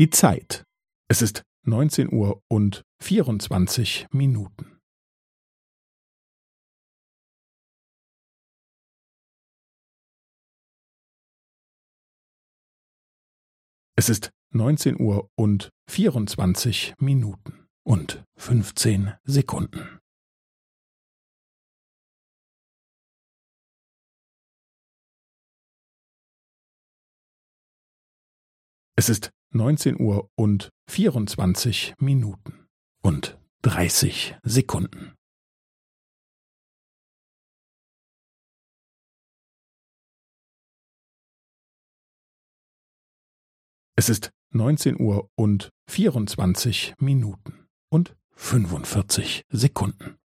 Die Zeit. Es ist neunzehn Uhr und vierundzwanzig Minuten. Es ist neunzehn Uhr und vierundzwanzig Minuten und fünfzehn Sekunden. Es ist neunzehn Uhr und vierundzwanzig Minuten und dreißig Sekunden. Es ist neunzehn Uhr und vierundzwanzig Minuten und fünfundvierzig Sekunden.